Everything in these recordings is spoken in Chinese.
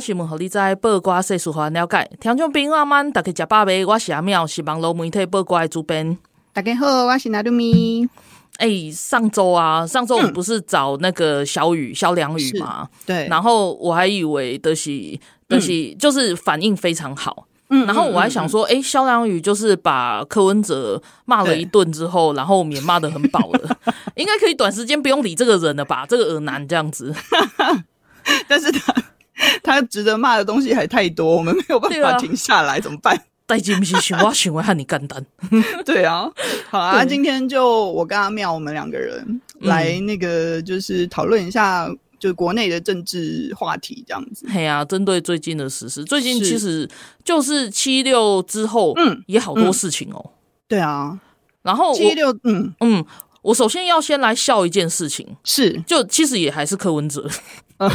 新闻，互你知；报挂世事，互咱了解。听众朋友阿们，大家食饱未？我是阿妙，是网络媒体报瓜的主编。大家好，我是拿杜咪。哎、欸，上周啊，上周我们不是找那个小雨、萧良宇嘛？对。然后我还以为的是，的是，就是反应非常好。嗯。然后我还想说，哎、欸，萧良宇就是把柯文哲骂了一顿之后，然后我们也骂得很饱了，应该可以短时间不用理这个人了吧？这个恶男这样子。但是他。他值得骂的东西还太多，我们没有办法停下来，啊、怎么办？代金不行，我行为和你干单。对啊，好啊，今天就我跟阿妙，我们两个人来那个，就是讨论一下，就国内的政治话题这样子。嘿啊，针对最近的时事，最近其实就是七六之后，嗯，也好多事情哦、喔嗯。对啊，然后七六，嗯。嗯，我首先要先来笑一件事情，是，就其实也还是柯文哲。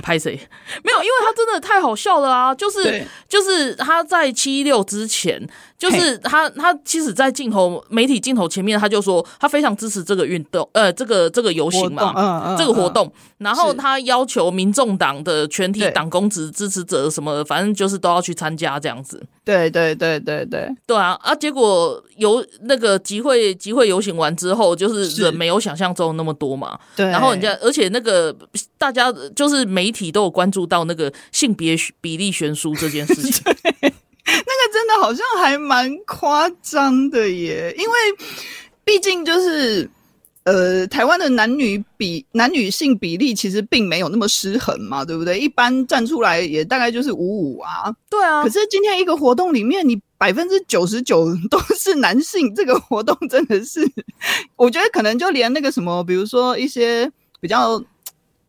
拍谁？没有，因为他真的太好笑了啊！就是就是他在七六之前，就是他他其实，在镜头媒体镜头前面，他就说他非常支持这个运动，呃，这个这个游行嘛，嗯嗯，这个活动。然后他要求民众党的全体党工职支持者什么，反正就是都要去参加这样子。对对对对对对啊啊！结果游那个集会集会游行完之后，就是人没有想象中那么多嘛。对，然后人家而且那个大家就是媒体都有关注到那个性别比例悬殊这件事情。那个真的好像还蛮夸张的耶，因为毕竟就是。呃，台湾的男女比男女性比例其实并没有那么失衡嘛，对不对？一般站出来也大概就是五五啊。对啊。可是今天一个活动里面，你百分之九十九都是男性，这个活动真的是，我觉得可能就连那个什么，比如说一些比较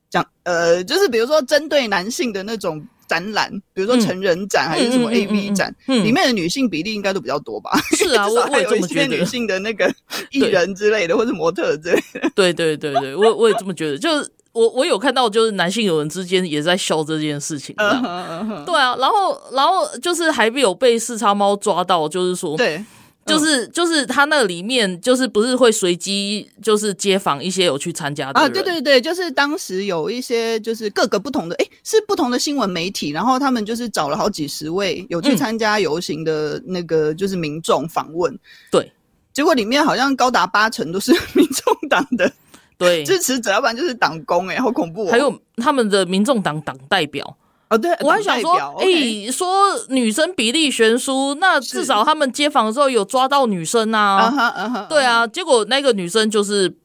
讲呃，就是比如说针对男性的那种。展览，比如说成人展还是什么 AV 展，里面的女性比例应该都比较多吧？是啊，我我也这么觉得。女性的那个 艺人之类的，或者模特之类的。对对对对，我我也这么觉得。就是我我有看到，就是男性友人之间也在笑这件事情。Uh -huh, uh -huh. 对啊，然后然后就是还没有被四叉猫抓到，就是说对。就是就是他那里面就是不是会随机就是街访一些有去参加的啊？对对对，就是当时有一些就是各个不同的诶，是不同的新闻媒体，然后他们就是找了好几十位有去参加游行的那个就是民众访问，嗯、对，结果里面好像高达八成都是民众党的对支持者，要不然就是党工诶，好恐怖、哦！还有他们的民众党党代表。哦，对，我还想说，哎、欸，说女生比例悬殊，那至少他们接访的时候有抓到女生啊，对啊，结果那个女生就是。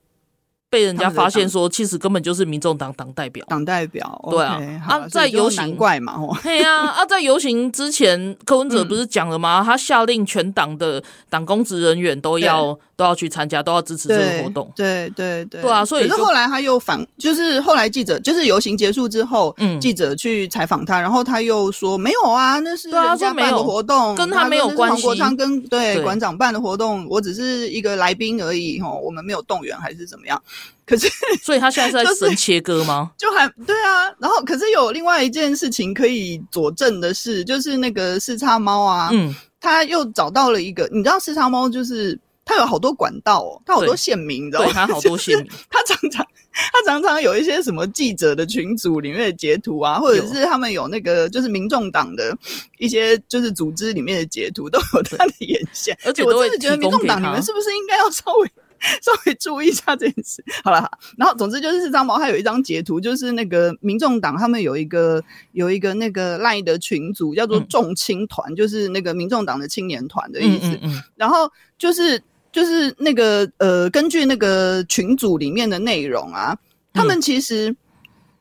被人家发现说，其实根本就是民众党党代表，党代表，对啊，啊，在游行难怪嘛，对啊，啊，在游行之前，柯文哲不是讲了吗？嗯、他下令全党的党公职人员都要都要去参加，都要支持这个活动，对对对，对啊，所以可是后来他又反，就是后来记者就是游行结束之后，嗯，记者去采访他，然后他又说没有啊，那是人家办的活动，跟他没有关系，黄国昌跟对。馆长办的活动，我只是一个来宾而已，吼，我们没有动员还是怎么样。可是，所以他现在是在神切割吗？就还对啊，然后可是有另外一件事情可以佐证的是，就是那个四叉猫啊，嗯，他又找到了一个，你知道四叉猫就是他有好多管道哦，他好多线民，你知道吗？他好多线民，他常常他常常有一些什么记者的群组里面的截图啊，或者是他们有那个就是民众党的一些就是组织里面的截图，都有他的眼线，而且我真的觉得民众党你们是不是应该要稍微。稍微注意一下这件事，好了，然后总之就是四张猫，他有一张截图，就是那个民众党他们有一个有一个那个 LINE 的群组，叫做众青团，就是那个民众党的青年团的意思。嗯嗯嗯。然后就是就是那个呃，根据那个群组里面的内容啊，他们其实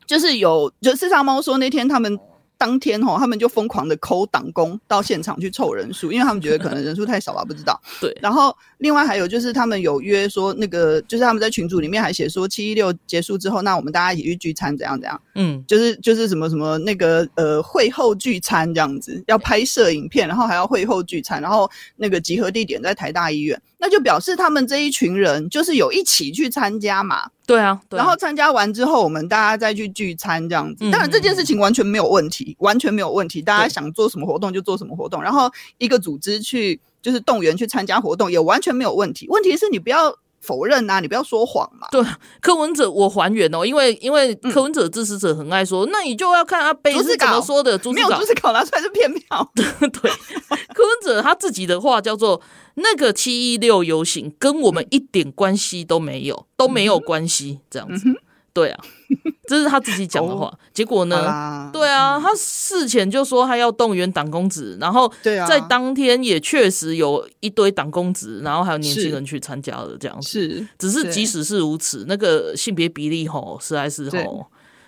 就是有，就四叉猫说那天他们。当天吼，他们就疯狂的抠党工到现场去凑人数，因为他们觉得可能人数太少吧，不知道。对，然后另外还有就是他们有约说那个，就是他们在群组里面还写说七一六结束之后，那我们大家一起去聚餐，怎样怎样？嗯，就是就是什么什么那个呃会后聚餐这样子，要拍摄影片，然后还要会后聚餐，然后那个集合地点在台大医院，那就表示他们这一群人就是有一起去参加嘛。对啊，对啊，然后参加完之后，我们大家再去聚餐这样子。当然这件事情完全没有问题，完全没有问题，大家想做什么活动就做什么活动，然后一个组织去。就是动员去参加活动也完全没有问题，问题是你不要否认啊，你不要说谎嘛。对，柯文哲我还原哦，因为因为柯文哲支持者很爱说，嗯、那你就要看阿贝是怎么说的，没有逐字稿拿出来是骗票。对，柯文哲他自己的话叫做那个七一六游行跟我们一点关系都没有，都没有关系这样子。嗯对啊，这是他自己讲的话。哦、结果呢？对啊，他事前就说他要动员党公职，然后在当天也确实有一堆党公职，然后还有年轻人去参加了这样子。是，只是即使是如此，那个性别比例吼，实在是吼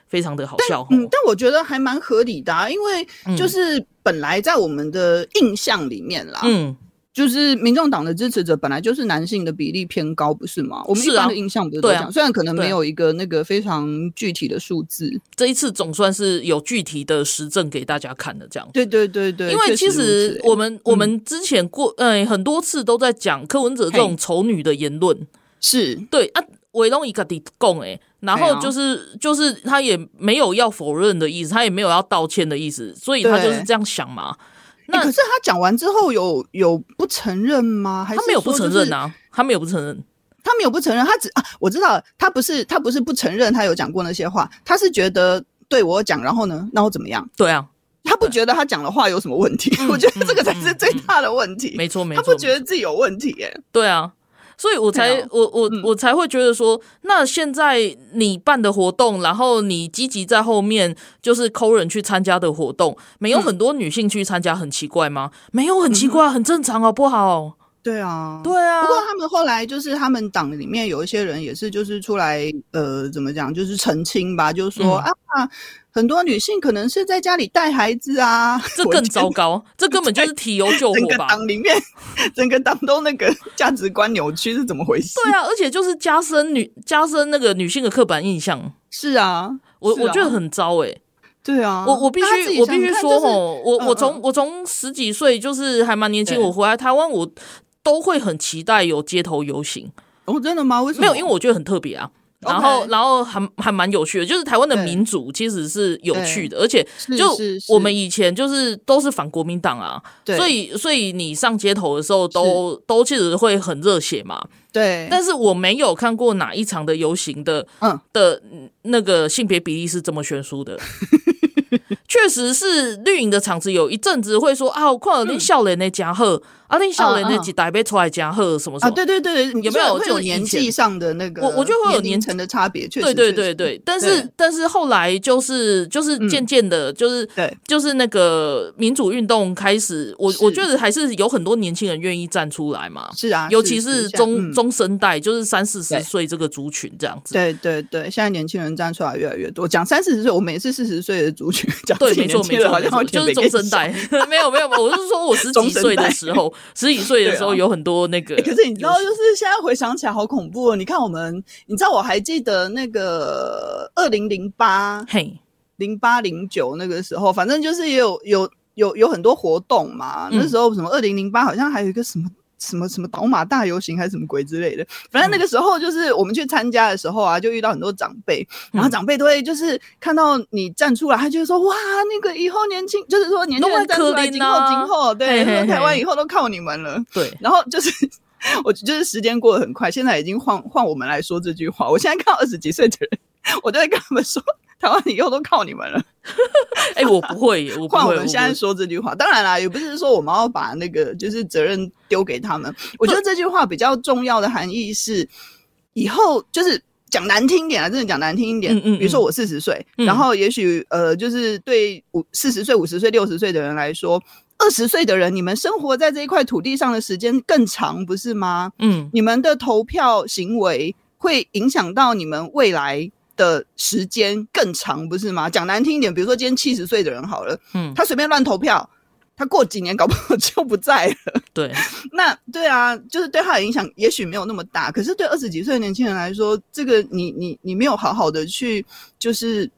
非常的好笑。嗯，但我觉得还蛮合理的，啊，因为就是本来在我们的印象里面啦，嗯。就是民众党的支持者本来就是男性的比例偏高，不是吗？我们一般的印象不是这样，啊啊、虽然可能没有一个那个非常具体的数字，这一次总算是有具体的实证给大家看的这样。对对对对，因为其实我们、欸、我们之前过呃、欸、很多次都在讲柯文哲这种丑女的言论，是对啊，维龙一个底供哎，然后就是、啊、就是他也没有要否认的意思，他也没有要道歉的意思，所以他就是这样想嘛。那、欸、可是他讲完之后有有不承认吗？还是、就是、他没有不承认啊？他没有不承认，他没有不承认，他只啊，我知道他不是他不是不承认，他有讲过那些话，他是觉得对我讲，然后呢，那我怎么样？对啊，他不觉得他讲的话有什么问题，我觉得这个才是最大的问题。没错没错，他不觉得自己有问题耶、欸。对啊。所以我才、啊、我我我才会觉得说，那现在你办的活动，然后你积极在后面就是抠人去参加的活动，没有很多女性去参加，很奇怪吗？没有很奇怪，很正常，好不好？对啊，对啊。不过他们后来就是他们党里面有一些人也是就是出来呃怎么讲，就是澄清吧，就是说、嗯、啊，很多女性可能是在家里带孩子啊，这更糟糕，这根本就是提油救火吧。整个党里面，整个党都那个价值观扭曲是怎么回事？对啊，而且就是加深女加深那个女性的刻板印象。是啊，我我觉得很糟哎、欸。对啊，我我必须我必须说哦，我我从我从十几岁就是还蛮年轻，我回来台湾我。都会很期待有街头游行哦，真的吗？为什么？没有，因为我觉得很特别啊。然后.然后还还蛮有趣的，就是台湾的民主其实是有趣的，而且就我们以前就是都是反国民党啊，所以所以你上街头的时候都都其实会很热血嘛。对，但是我没有看过哪一场的游行的，嗯，的那个性别比例是这么悬殊的。确实是绿营的场子，有一阵子会说啊，我看到你少年的加贺，啊，你少年的几代被出来加贺什么什么？对对对，有没有会有年纪上的那个？我我觉得会有年龄层的差别，确实。对对对对，但是但是后来就是就是渐渐的，就是对，就是那个民主运动开始，我我觉得还是有很多年轻人愿意站出来嘛。是啊，尤其是中中生代，就是三四十岁这个族群这样子。对对对，现在年轻人站出来越来越多。讲三四十岁，我们也是四十岁的族群 讲。对，没错没错，没错，就是中生代。没有没有，我是说我十几岁的时候，十几岁的时候有很多那个。可是你知道，就是现在回想起来好恐怖哦。你看我们，你知道我还记得那个二零零八，嘿，零八零九那个时候，反正就是也有有有有很多活动嘛。那时候什么二零零八，好像还有一个什么。什么什么倒马大游行还是什么鬼之类的，反正那个时候就是我们去参加的时候啊，就遇到很多长辈，然后长辈都会就是看到你站出来，他就会说哇，那个以后年轻，就是说年轻人站出来，今后今后，对，说台湾以后都靠你们了。对，然后就是 我就是时间过得很快，现在已经换换我们来说这句话。我现在看到二十几岁的人，我都会跟他们说。台湾以后都靠你们了，哎、欸，我不会，我不会。换我们现在说这句话，当然啦，也不是说我们要把那个就是责任丢给他们。我觉得这句话比较重要的含义是，以后就是讲难听一点啊，真的讲难听一点。嗯嗯嗯，比如说我四十岁，然后也许呃，就是对五四十岁、五十岁、六十岁的人来说，二十岁的人，你们生活在这一块土地上的时间更长，不是吗？嗯，你们的投票行为会影响到你们未来。的时间更长，不是吗？讲难听一点，比如说今天七十岁的人好了，嗯，他随便乱投票，他过几年搞不好就不在了。对，那对啊，就是对他的影响也许没有那么大，可是对二十几岁的年轻人来说，这个你你你没有好好的去就是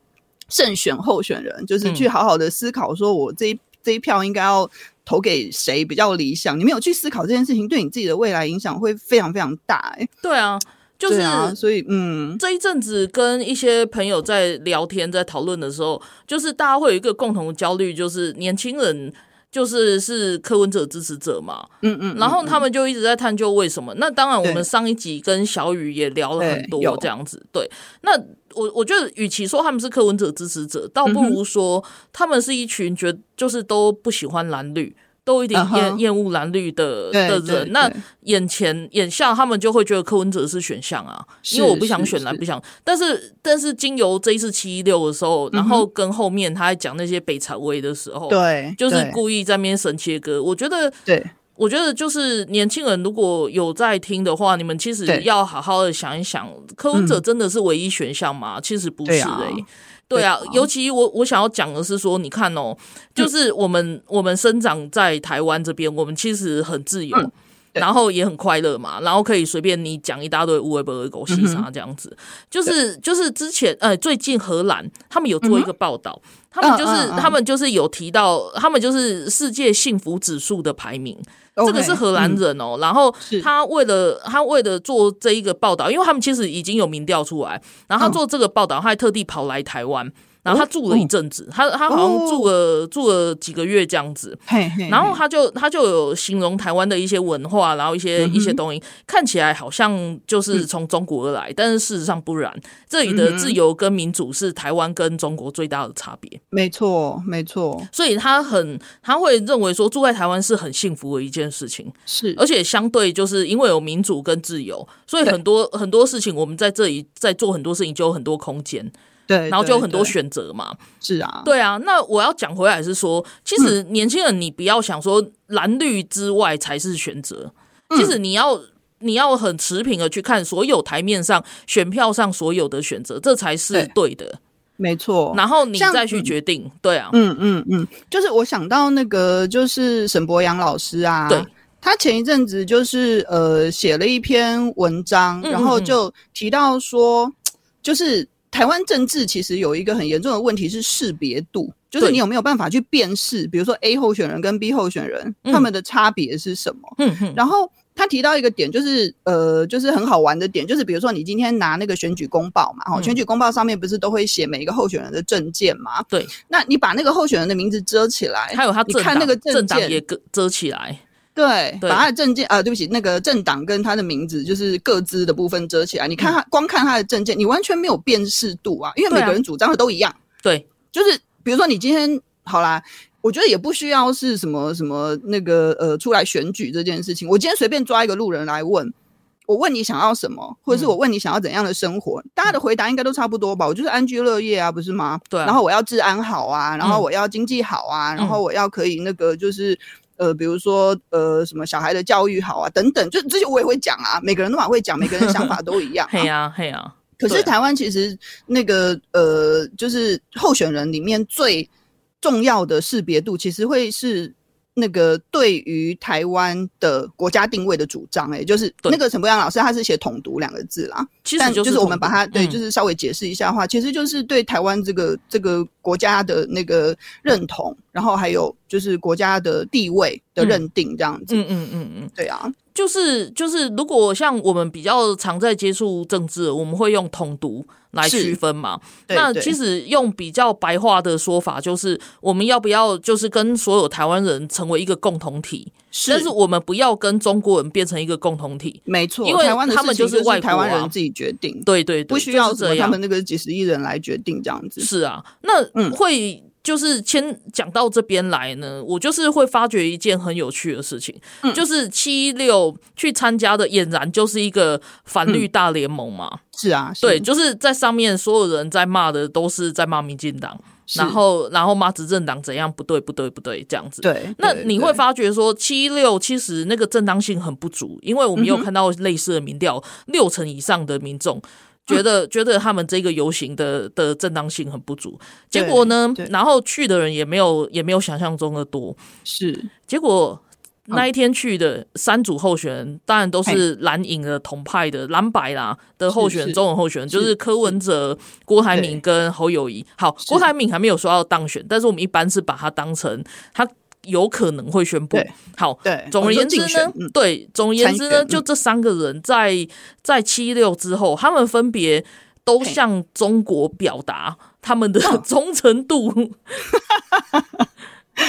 慎选候选人，就是去好好的思考，说我这一、嗯、这一票应该要投给谁比较理想。你没有去思考这件事情，对你自己的未来影响会非常非常大、欸。哎，对啊。就是，啊、所以嗯，这一阵子跟一些朋友在聊天，在讨论的时候，就是大家会有一个共同的焦虑，就是年轻人就是是柯文哲支持者嘛，嗯嗯，然后他们就一直在探究为什么。那当然，我们上一集跟小雨也聊了很多这样子，对。那我我觉得，与其说他们是柯文哲支持者，倒不如说他们是一群觉得就是都不喜欢蓝绿。都有点厌厌恶蓝绿的的人，那眼前眼下他们就会觉得柯文哲是选项啊，因为我不想选蓝，不想。但是但是经由这一次七一六的时候，然后跟后面他在讲那些北朝威的时候，对，就是故意在那边神切割。我觉得，对，我觉得就是年轻人如果有在听的话，你们其实要好好的想一想，柯文哲真的是唯一选项吗？其实不是诶。对啊，尤其我我想要讲的是说，你看哦，就是我们、嗯、我们生长在台湾这边，我们其实很自由，嗯、然后也很快乐嘛，然后可以随便你讲一大堆乌龟伯狗西啥这样子，嗯、就是就是之前呃最近荷兰他们有做一个报道，嗯、他们就是、他们就是有提到，他们就是世界幸福指数的排名。Okay, 这个是荷兰人哦，嗯、然后他为了他为了做这一个报道，因为他们其实已经有民调出来，然后他做这个报道，他还特地跑来台湾。然后他住了一阵子，他他好像住了、哦、住了几个月这样子，嘿嘿嘿，然后他就他就有形容台湾的一些文化，然后一些、嗯、一些东西看起来好像就是从中国而来，嗯、但是事实上不然，这里的自由跟民主是台湾跟中国最大的差别。没错，没错。所以他很他会认为说住在台湾是很幸福的一件事情，是，而且相对就是因为有民主跟自由，所以很多很多事情我们在这里在做很多事情就有很多空间。对，然后就有很多选择嘛，是啊，对啊。那我要讲回来是说，其实年轻人，你不要想说蓝绿之外才是选择，嗯、其实你要你要很持平的去看所有台面上选票上所有的选择，这才是对。的，对没错。然后你再去决定，对啊，嗯嗯嗯，就是我想到那个就是沈博洋老师啊，对，他前一阵子就是呃写了一篇文章，然后就提到说，就是。台湾政治其实有一个很严重的问题是识别度，就是你有没有办法去辨识，比如说 A 候选人跟 B 候选人他们的差别是什么？然后他提到一个点，就是呃，就是很好玩的点，就是比如说你今天拿那个选举公报嘛，哈，选举公报上面不是都会写每一个候选人的证件嘛？对。那你把那个候选人的名字遮起来，还有他你看那个证件也遮起来。对，把他的证件啊，对不起，那个政党跟他的名字就是各自的部分遮起来。你看他，光看他的证件，你完全没有辨识度啊，因为每个人主张的都一样。对，就是比如说你今天好啦，我觉得也不需要是什么什么那个呃出来选举这件事情。我今天随便抓一个路人来问，我问你想要什么，或者是我问你想要怎样的生活，大家的回答应该都差不多吧？我就是安居乐业啊，不是吗？对。然后我要治安好啊，然后我要经济好啊，然后我要可以那个就是。呃，比如说，呃，什么小孩的教育好啊，等等，就这些我也会讲啊。每个人都蛮会讲，每个人想法都一样，啊。嘿呀，嘿呀。可是台湾其实那个呃，就是候选人里面最重要的识别度，其实会是。那个对于台湾的国家定位的主张，欸，哎，就是那个陈伯阳老师，他是写“统独”两个字啦。其实就是我们把它对，就是稍微解释一下的话，嗯、其实就是对台湾这个这个国家的那个认同，然后还有就是国家的地位的认定这样子。嗯嗯嗯嗯，对啊，就是就是，如果像我们比较常在接触政治，我们会用“统独”。来区分嘛？那其实用比较白话的说法，就是我们要不要就是跟所有台湾人成为一个共同体？是，但是我们不要跟中国人变成一个共同体。没错，因为他们就是外台湾人自己决定。对对对，不需要他们那个几十亿人来决定这样子。是啊，那会。嗯就是先讲到这边来呢，我就是会发觉一件很有趣的事情，嗯、就是七一六去参加的俨然就是一个反绿大联盟嘛。嗯、是啊，是对，就是在上面所有人在骂的都是在骂民进党，然后然后骂执政党怎样不对不对不对这样子。对，那你会发觉说七一六其实那个正当性很不足，因为我们有看到类似的民调，嗯、六成以上的民众。觉得觉得他们这个游行的的正当性很不足。结果呢，然后去的人也没有也没有想象中的多。是，结果那一天去的三组候选人，当然都是蓝营的同派的蓝白啦的候选人，中文候选人就是柯文哲、郭台铭跟侯友谊。好，郭台铭还没有说要当选，但是我们一般是把他当成他。有可能会宣布。好，对，总而言之呢，嗯、对，总而言之呢，就这三个人在在七六之后，他们分别都向中国表达他们的 忠诚度。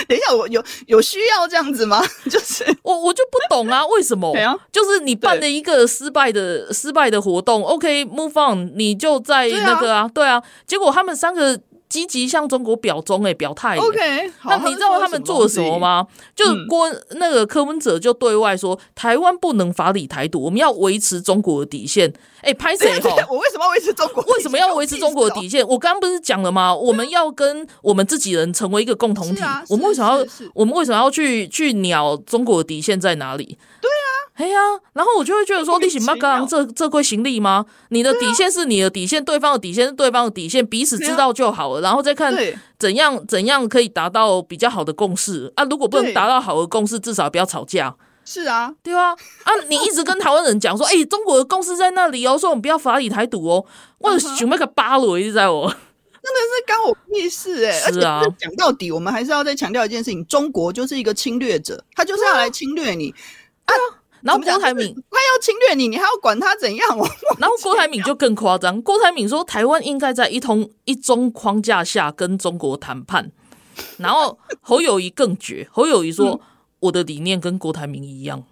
等一下，我有有需要这样子吗？就是我我就不懂啊，为什么？就是你办了一个失败的失败的活动，OK，move on，你就在那个啊，对啊，结果他们三个。积极向中国表忠诶，表态。OK，那你知道他们做了什么吗？就是郭那个柯文哲就对外说，台湾不能法理台独，我们要维持中国的底线。哎，拍谁哈？我为什么要维持中国？为什么要维持中国的底线？我刚刚不是讲了吗？我们要跟我们自己人成为一个共同体。我们为什么要？我们为什么要去去鸟中国的底线在哪里？对啊。哎呀，然后我就会觉得说，你行吗？刚刚这这会行李吗？你的底线是你的底线，对方的底线是对方的底线，彼此知道就好了，然后再看怎样怎样可以达到比较好的共识啊。如果不能达到好的共识，至少不要吵架。是啊，对啊，啊，你一直跟台湾人讲说，哎，中国的共识在那里哦，说我们不要法理台独哦，我准备个巴罗一直在我，真的是干我屁事哎！是啊，讲到底，我们还是要再强调一件事情：中国就是一个侵略者，他就是要来侵略你啊。然后郭台铭他要侵略你，你还要管他怎样？然后郭台铭就更夸张，郭台铭说台湾应该在一通一中框架下跟中国谈判。然后侯友谊更绝，侯友谊说、嗯、我的理念跟郭台铭一样。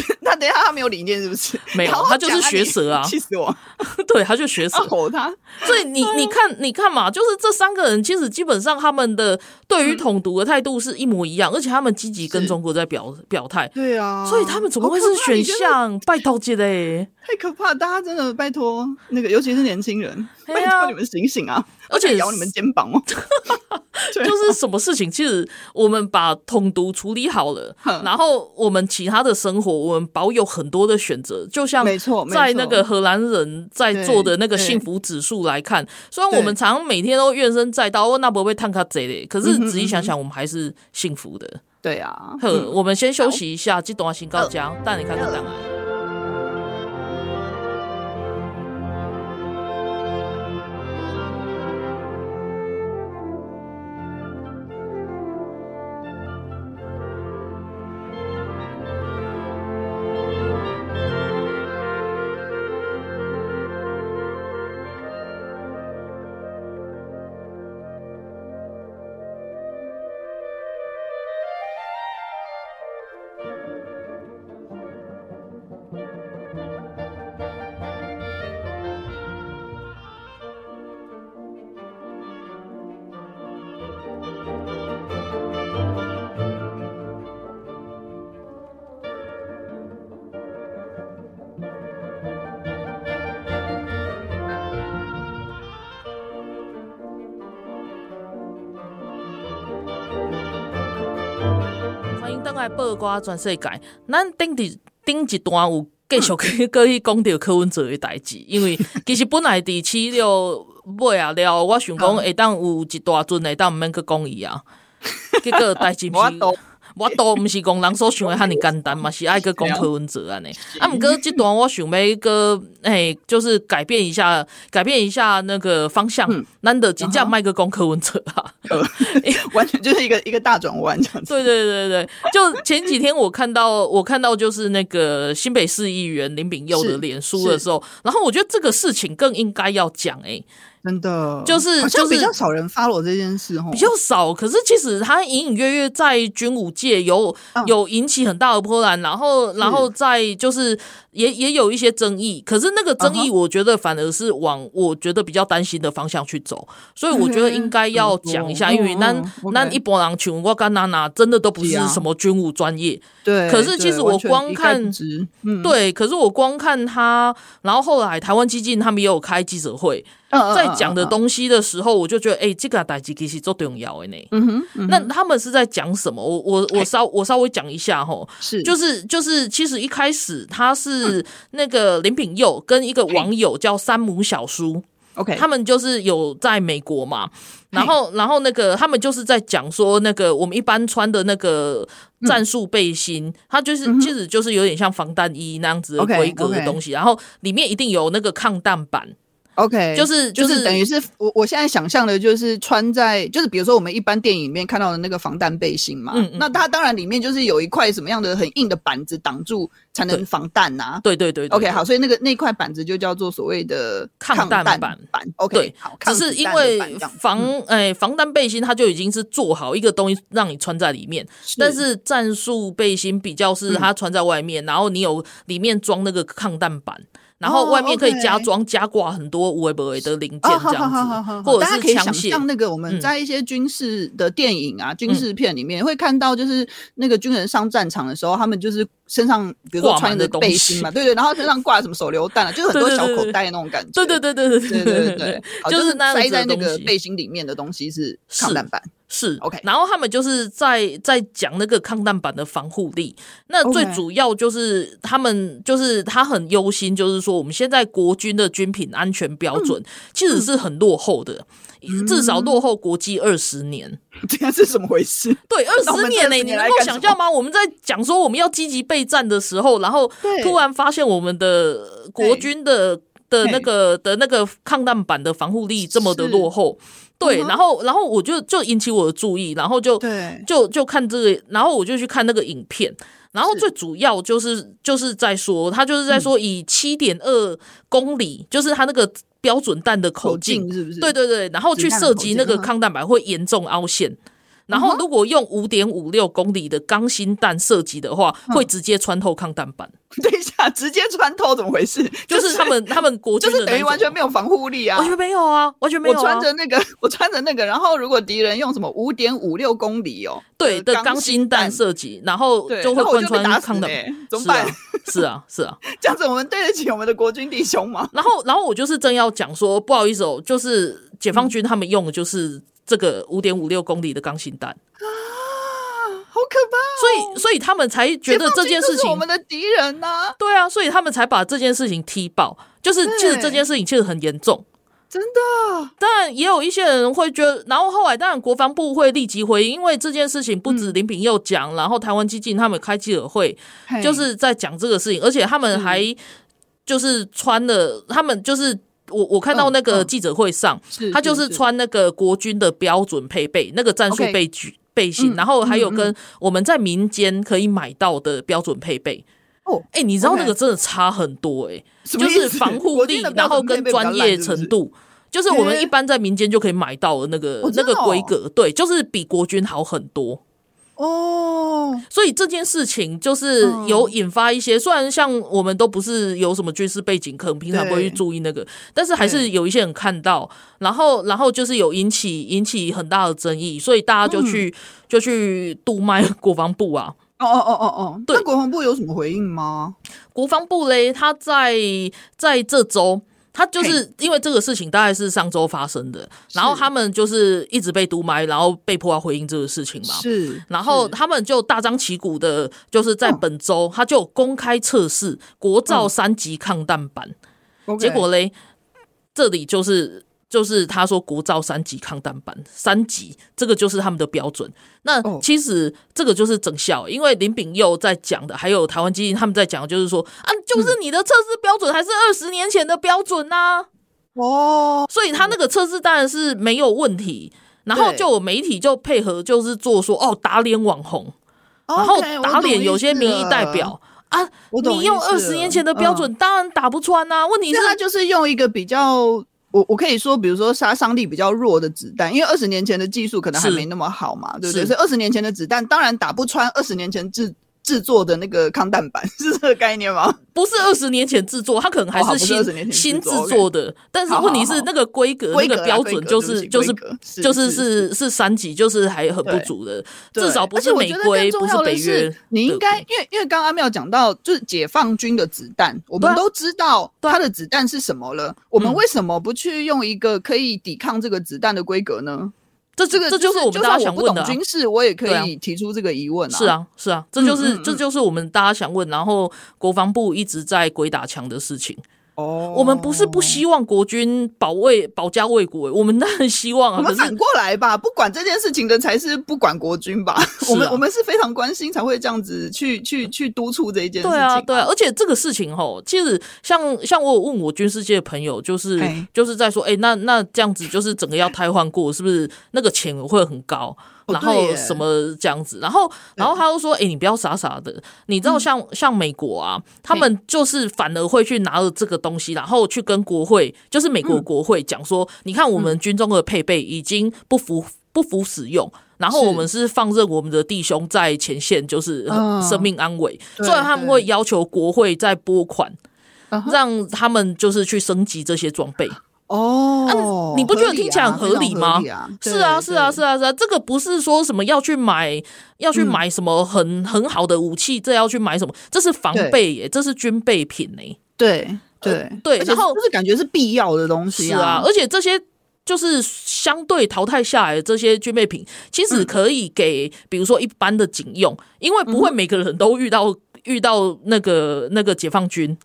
那等一下他没有理念是不是？没有，他就是学舌啊！气死我！对，他就学舌吼他。所以你你看你看嘛，就是这三个人其实基本上他们的对于统独的态度是一模一样，而且他们积极跟中国在表表态。对啊，所以他们怎么会是选项？拜托姐嘞！太可怕！大家真的拜托那个，尤其是年轻人，拜托你们醒醒啊！而且咬你们肩膀哦。就是什么事情，其实我们把统独处理好了，然后我们其他的生活，我们保有很多的选择。就像没错在那个荷兰人在做的那个幸福指数来看，虽然我们常常每天都怨声载道，那不会探卡贼嘞，可是仔细想想，我们还是幸福的。对啊，呵，我们先休息一下，这段先告讲，带你看看档案。在八卦全世界，咱顶一顶一段有继续去过 去讲着柯文哲的代志，因为 其实本来第七六尾啊了，我想讲会当有一大阵会当毋免去讲伊啊，结果代志毋是。我都毋是讲人所想的遐尔简单嘛，是爱个讲柯文哲安尼。啊，毋过这段我想要一个，哎，就是改变一下，改变一下那个方向。难得真正卖个讲柯文哲啊，完全就是一个一个大转弯这样子。对对对对，就前几天我看到，我看到就是那个新北市议员林炳佑的脸书的时候，然后我觉得这个事情更应该要讲哎。真的。就是就是比较少人 follow 这件事哦，比较少。可是其实他隐隐约约在军武界有有引起很大的波澜，然后然后在就是也也有一些争议。可是那个争议，我觉得反而是往我觉得比较担心的方向去走。所以我觉得应该要讲一下，因为那那一波狼群我跟娜娜真的都不是什么军武专业。对，可是其实我光看，对，可是我光看他，然后后来台湾基金他们也有开记者会。在讲的东西的时候，我就觉得，哎、欸，这个代志其实做重要的呢。嗯，嗯哼，那他们是在讲什么？我我我稍我稍微讲一下哈，是，就是就是，其实一开始他是是那个林炳佑跟一个网友叫山姆小叔，OK，他们就是有在美国嘛，然后然后那个他们就是在讲说那个我们一般穿的那个战术背心，嗯、它就是其实就是有点像防弹衣那样子的规格的东西，okay, okay. 然后里面一定有那个抗弹板。OK，就是就是、等于是我我现在想象的就是穿在就是比如说我们一般电影里面看到的那个防弹背心嘛，嗯嗯，那它当然里面就是有一块什么样的很硬的板子挡住才能防弹呐、啊。对对对，，OK 好，所以那个那块板子就叫做所谓的抗弹板。板 OK，对，好，只是因为防诶、欸、防弹背心它就已经是做好一个东西让你穿在里面，是但是战术背心比较是它穿在外面，嗯、然后你有里面装那个抗弹板。然后外面可以加装、加挂很多无为不为的零件，这样子，或者是枪械。像那个我们在一些军事的电影啊、军事片里面会看到，就是那个军人上战场的时候，他们就是身上比如说穿的背心嘛，对对，然后身上挂什么手榴弹啊，就是很多小口袋的那种感觉。对对对对对对对对，就是塞在那个背心里面的东西是抗弹板。是 OK，然后他们就是在在讲那个抗弹板的防护力。那最主要就是他们就是他很忧心，就是说我们现在国军的军品安全标准其实是很落后的，嗯、至少落后国际二十年。这样是怎么回事？对，二十年呢、欸，你能够想象吗？我们在讲说我们要积极备战的时候，然后突然发现我们的国军的的那个的那个抗弹板的防护力这么的落后。对，然后，然后我就就引起我的注意，然后就对。就就看这个，然后我就去看那个影片，然后最主要就是就是在说，他就是在说以七点二公里，就是他那个标准弹的口径，是不是？对对对，然后去射击那个抗蛋白会严重凹陷。然后，如果用五点五六公里的钢芯弹射击的话，会直接穿透抗弹板。等一下，直接穿透怎么回事？就是他们他们国军就是等于完全没有防护力啊，完全没有啊，完全没有。我穿着那个，我穿着那个，然后如果敌人用什么五点五六公里哦，对的钢芯弹射击，然后就会贯穿抗弹板。怎么办？是啊，是啊，这样子我们对得起我们的国军弟兄吗？然后，然后我就是正要讲说，不好意思哦，就是解放军他们用的就是。这个五点五六公里的钢芯弹啊，好可怕！所以，所以他们才觉得这件事情我们的敌人呐。对啊，所以他们才把这件事情踢爆。就是其实这件事情其实很严重，真的。但也有一些人会觉得，然后后来当然国防部会立即回应，因为这件事情不止林炳佑讲，然后台湾基金他们开记者会，就是在讲这个事情，而且他们还就是穿了，他们就是。我我看到那个记者会上，嗯嗯、他就是穿那个国军的标准配备，那个战术背具背心然后还有跟我们在民间可以买到的标准配备。哦，哎、欸，你知道那个真的差很多哎、欸，就是防护力，然后跟专业程度，就是我们一般在民间就可以买到的那个、欸、那个规格，对，就是比国军好很多。哦，所以这件事情就是有引发一些，虽然像我们都不是有什么军事背景，可能平常不会去注意那个，但是还是有一些人看到，然后然后就是有引起引起很大的争议，所以大家就去就去督卖国防部啊。哦哦哦哦哦，对，那国防部有什么回应吗？国防部嘞，他在在这周。他就是因为这个事情大概是上周发生的，然后他们就是一直被毒埋，然后被迫要回应这个事情嘛。是，然后他们就大张旗鼓的，就是在本周他就公开测试国造三级抗弹板，结果嘞，这里就是。就是他说国造三级抗弹板，三级这个就是他们的标准。那其实这个就是整效，因为林炳佑在讲的，还有台湾基金他们在讲，就是说啊，就是你的测试标准还是二十年前的标准呐、啊。哦，所以他那个测试当然是没有问题。然后就有媒体就配合，就是做说哦打脸网红，然后打脸有些民意代表啊，你用二十年前的标准，当然打不穿呐、啊。问题是，他就是用一个比较。我我可以说，比如说杀伤力比较弱的子弹，因为二十年前的技术可能还没那么好嘛，对不对？所以二十年前的子弹当然打不穿二十年前制制作的那个抗弹板，是这个概念吗？不是二十年前制作，它可能还是新新制作的。但是问题是那个规格那个标准就是就是就是是是三级，就是还很不足的。至少不是美规，不是北约。你应该因为因为刚刚阿妙讲到，就是解放军的子弹，我们都知道它的子弹是什么了。我们为什么不去用一个可以抵抗这个子弹的规格呢？这这个这就是我们大家想问的、啊。军事我也可以提出这个疑问啊。是啊，是啊，这就是嗯嗯嗯这就是我们大家想问，然后国防部一直在鬼打墙的事情。哦，oh, 我们不是不希望国军保卫保家卫国，我们当然希望啊。我们反过来吧，不管这件事情的才是不管国军吧。啊、我们我们是非常关心，才会这样子去去去督促这一件事情、啊。对啊，对啊，而且这个事情吼，其实像像我有问我军事界的朋友，就是就是在说，哎、欸，那那这样子就是整个要瘫痪过，是不是那个钱会很高？然后什么这样子，然后然后他又说：“哎，你不要傻傻的，你知道像像美国啊，他们就是反而会去拿了这个东西，然后去跟国会，就是美国国会讲说，你看我们军中的配备已经不符不符使用，然后我们是放任我们的弟兄在前线，就是生命安危，所以他们会要求国会再拨款，让他们就是去升级这些装备。”哦、啊，你不觉得听起来很合理吗？理啊是啊，是啊，是啊，是啊，这个不是说什么要去买，要去买什么很、嗯、很好的武器，这要去买什么？这是防备耶，这是军备品呢。对对、呃、对，然后就是感觉是必要的东西啊。是啊，而且这些就是相对淘汰下来的这些军备品，其实可以给，嗯、比如说一般的警用，因为不会每个人都遇到、嗯、遇到那个那个解放军。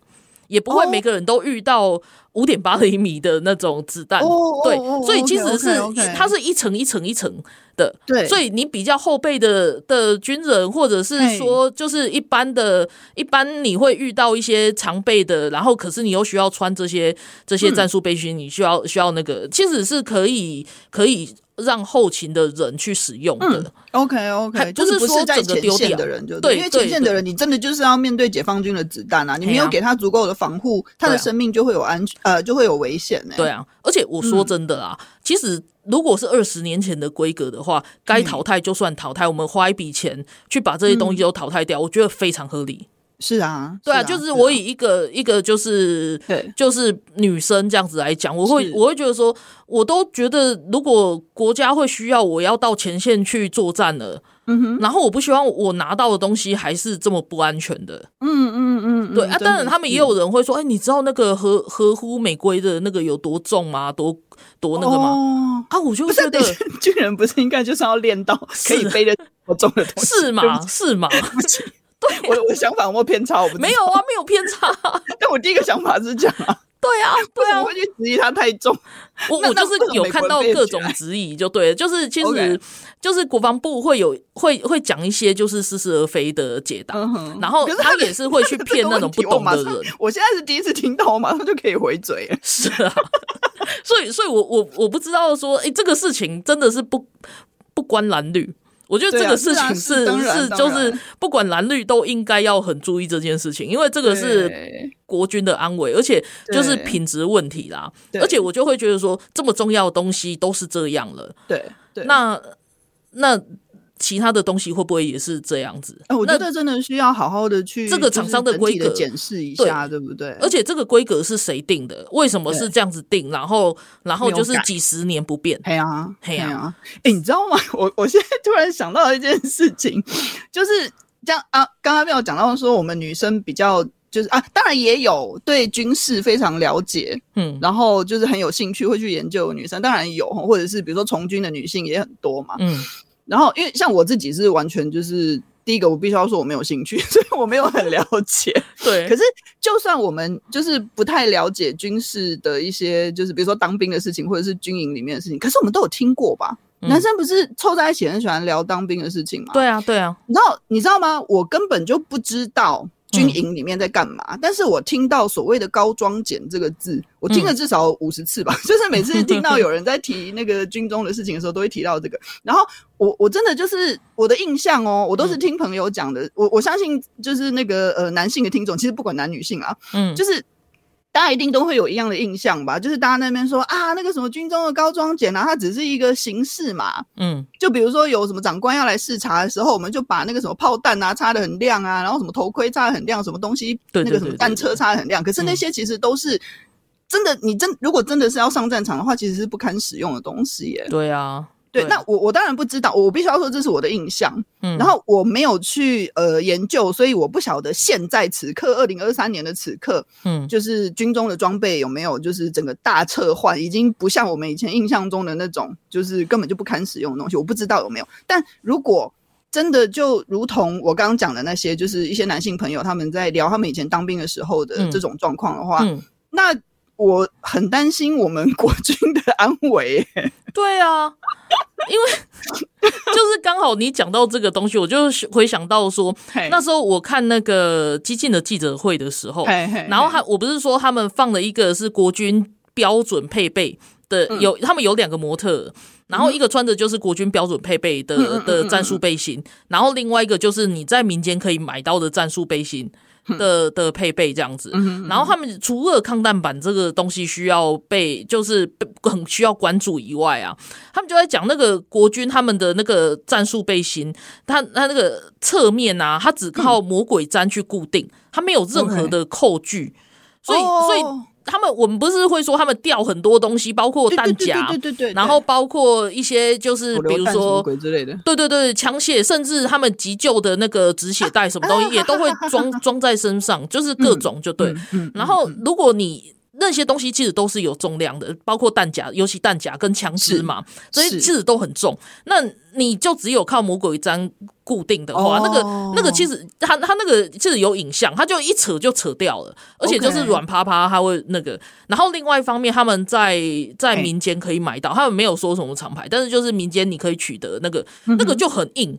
也不会每个人都遇到五点八厘米的那种子弹，哦、对，哦、所以其实是 okay, okay, okay. 它是一层一层一层的，对，所以你比较后备的的军人，或者是说就是一般的，一般你会遇到一些常备的，然后可是你又需要穿这些这些战术背心，嗯、你需要需要那个，其实是可以可以。让后勤的人去使用的。嗯，OK OK，就是不是在前线的人就对，因为前线的人你真的就是要面对解放军的子弹啊，你没有给他足够的防护，他的生命就会有安全呃就会有危险呢。对啊，而且我说真的啊，其实如果是二十年前的规格的话，该淘汰就算淘汰，我们花一笔钱去把这些东西都淘汰掉，我觉得非常合理。是啊，对啊，就是我以一个一个就是对，就是女生这样子来讲，我会我会觉得说，我都觉得如果国家会需要我要到前线去作战了，嗯哼，然后我不希望我拿到的东西还是这么不安全的，嗯嗯嗯，对啊，当然他们也有人会说，哎，你知道那个合合乎美规的那个有多重吗？多多那个吗？啊，我就觉得 军人不是应该就是要练到可以背得多重的东西，是吗？是吗？对，我我的想法有没有偏差？我不没有啊，没有偏差。但我第一个想法是这样啊，对啊，对啊，我会去质疑他太重。我我就是有看到各种质疑，就对了，就是其实就是国防部会有会会讲一些就是似是而非的解答，然后他也是会去骗那种不懂的人。我现在是第一次听到，我马上就可以回嘴。是啊，所以所以我我我不知道说，哎，这个事情真的是不不关蓝绿。我觉得这个事情是是就是不管蓝绿都应该要很注意这件事情，因为这个是国军的安危，而且就是品质问题啦。而且我就会觉得说，这么重要的东西都是这样了，对，那那。其他的东西会不会也是这样子？我觉得真的需要好好的去这个厂商的规格检视一下，对不对？而且这个规格是谁定的？为什么是这样子定？然后，然后就是几十年不变。嘿啊，嘿啊！哎，你知道吗？我我现在突然想到一件事情，就是这样啊。刚刚没有讲到说，我们女生比较就是啊，当然也有对军事非常了解，嗯，然后就是很有兴趣会去研究的女生，当然有，或者是比如说从军的女性也很多嘛，嗯。然后，因为像我自己是完全就是第一个，我必须要说我没有兴趣，所以我没有很了解。对，可是就算我们就是不太了解军事的一些，就是比如说当兵的事情，或者是军营里面的事情，可是我们都有听过吧？嗯、男生不是凑在一起很喜欢聊当兵的事情吗？对啊，对啊。你知道你知道吗？我根本就不知道。军营里面在干嘛？嗯、但是我听到所谓的高装检这个字，我听了至少五十次吧。嗯、就是每次听到有人在提那个军中的事情的时候，都会提到这个。然后我我真的就是我的印象哦，我都是听朋友讲的。嗯、我我相信就是那个呃男性的听众，其实不管男女性啊，嗯，就是。大家一定都会有一样的印象吧？就是大家那边说啊，那个什么军中的高装检啊，它只是一个形式嘛。嗯，就比如说有什么长官要来视察的时候，我们就把那个什么炮弹啊擦的很亮啊，然后什么头盔擦的很亮，什么东西那个什么单车擦的很亮。可是那些其实都是真的，你真如果真的是要上战场的话，其实是不堪使用的东西耶。对啊。对，那我我当然不知道，我必须要说这是我的印象。嗯，然后我没有去呃研究，所以我不晓得现在此刻二零二三年的此刻，嗯，就是军中的装备有没有就是整个大撤换，已经不像我们以前印象中的那种，就是根本就不堪使用的东西。我不知道有没有，但如果真的就如同我刚刚讲的那些，就是一些男性朋友他们在聊他们以前当兵的时候的这种状况的话，嗯嗯、那我很担心我们国军的安危。对啊，因为 就是刚好你讲到这个东西，我就回想到说，那时候我看那个激进的记者会的时候，然后他我不是说他们放了一个是国军标准配备的，有他们有两个模特。然后一个穿的就是国军标准配备的的战术背心，然后另外一个就是你在民间可以买到的战术背心的的配备这样子。然后他们除了抗弹板这个东西需要被就是很需要关注以外啊，他们就在讲那个国军他们的那个战术背心，他他那个侧面啊，他只靠魔鬼毡去固定，他没有任何的扣具，所以所以。他们我们不是会说他们掉很多东西，包括弹夹，对对对对，然后包括一些就是比如说鬼之类的，对对对，枪械，甚至他们急救的那个止血带什么东西也都会装 装在身上，就是各种就对。然后如果你那些东西其实都是有重量的，包括弹夹，尤其弹夹跟枪支嘛，所以其实都很重。那你就只有靠魔鬼毡固定的话，那个那个其实它它那个其实有影像，它就一扯就扯掉了，而且就是软趴趴，它会那个。然后另外一方面，他们在在民间可以买到，他们没有说什么厂牌，但是就是民间你可以取得那个那个就很硬。